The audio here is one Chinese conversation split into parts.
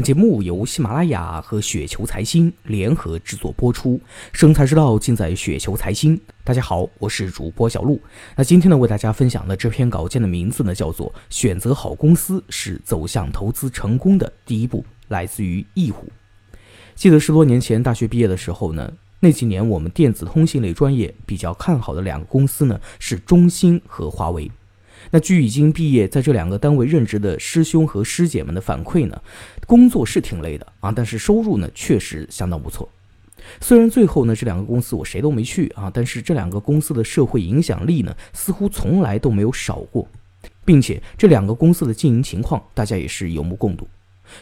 本节目由喜马拉雅和雪球财经联合制作播出，生财之道尽在雪球财经。大家好，我是主播小璐。那今天呢，为大家分享的这篇稿件的名字呢，叫做《选择好公司是走向投资成功的第一步》，来自于易虎。记得十多年前大学毕业的时候呢，那几年我们电子通信类专业比较看好的两个公司呢，是中兴和华为。那据已经毕业在这两个单位任职的师兄和师姐们的反馈呢，工作是挺累的啊，但是收入呢确实相当不错。虽然最后呢这两个公司我谁都没去啊，但是这两个公司的社会影响力呢似乎从来都没有少过，并且这两个公司的经营情况大家也是有目共睹。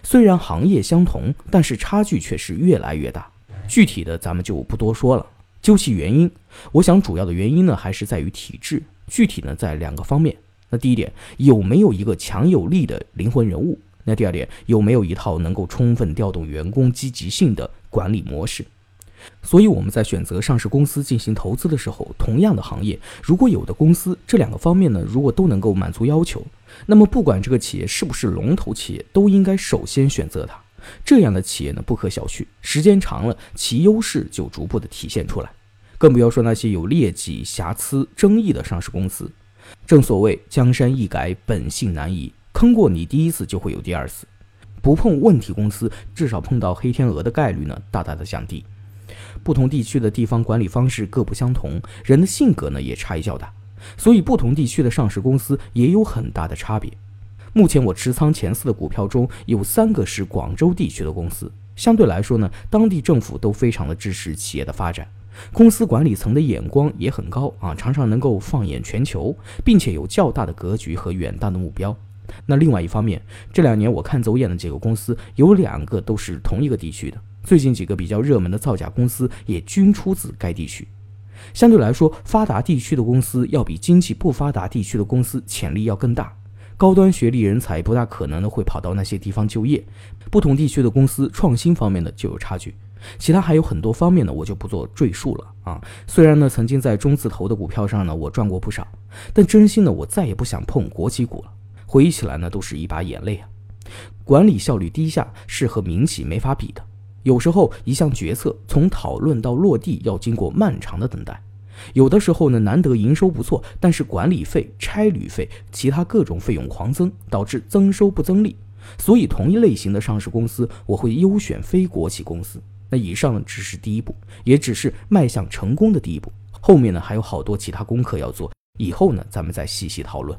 虽然行业相同，但是差距却是越来越大。具体的咱们就不多说了。究其原因，我想主要的原因呢还是在于体制，具体呢在两个方面。那第一点，有没有一个强有力的灵魂人物？那第二点，有没有一套能够充分调动员工积极性的管理模式？所以我们在选择上市公司进行投资的时候，同样的行业，如果有的公司这两个方面呢，如果都能够满足要求，那么不管这个企业是不是龙头企业，都应该首先选择它。这样的企业呢，不可小觑，时间长了，其优势就逐步的体现出来。更不要说那些有劣迹、瑕疵、争议的上市公司。正所谓江山易改，本性难移。坑过你第一次，就会有第二次。不碰问题公司，至少碰到黑天鹅的概率呢，大大的降低。不同地区的地方管理方式各不相同，人的性格呢也差异较大，所以不同地区的上市公司也有很大的差别。目前我持仓前四的股票中有三个是广州地区的公司，相对来说呢，当地政府都非常的支持企业的发展。公司管理层的眼光也很高啊，常常能够放眼全球，并且有较大的格局和远大的目标。那另外一方面，这两年我看走眼的几个公司，有两个都是同一个地区的。最近几个比较热门的造假公司也均出自该地区。相对来说，发达地区的公司要比经济不发达地区的公司潜力要更大，高端学历人才不大可能的会跑到那些地方就业。不同地区的公司创新方面的就有差距。其他还有很多方面呢，我就不做赘述了啊。虽然呢，曾经在中字头的股票上呢，我赚过不少，但真心的我再也不想碰国企股了。回忆起来呢，都是一把眼泪啊。管理效率低下是和民企没法比的。有时候一项决策从讨论到落地要经过漫长的等待，有的时候呢，难得营收不错，但是管理费、差旅费、其他各种费用狂增，导致增收不增利。所以，同一类型的上市公司，我会优选非国企公司。那以上呢，只是第一步，也只是迈向成功的第一步。后面呢，还有好多其他功课要做。以后呢，咱们再细细讨论。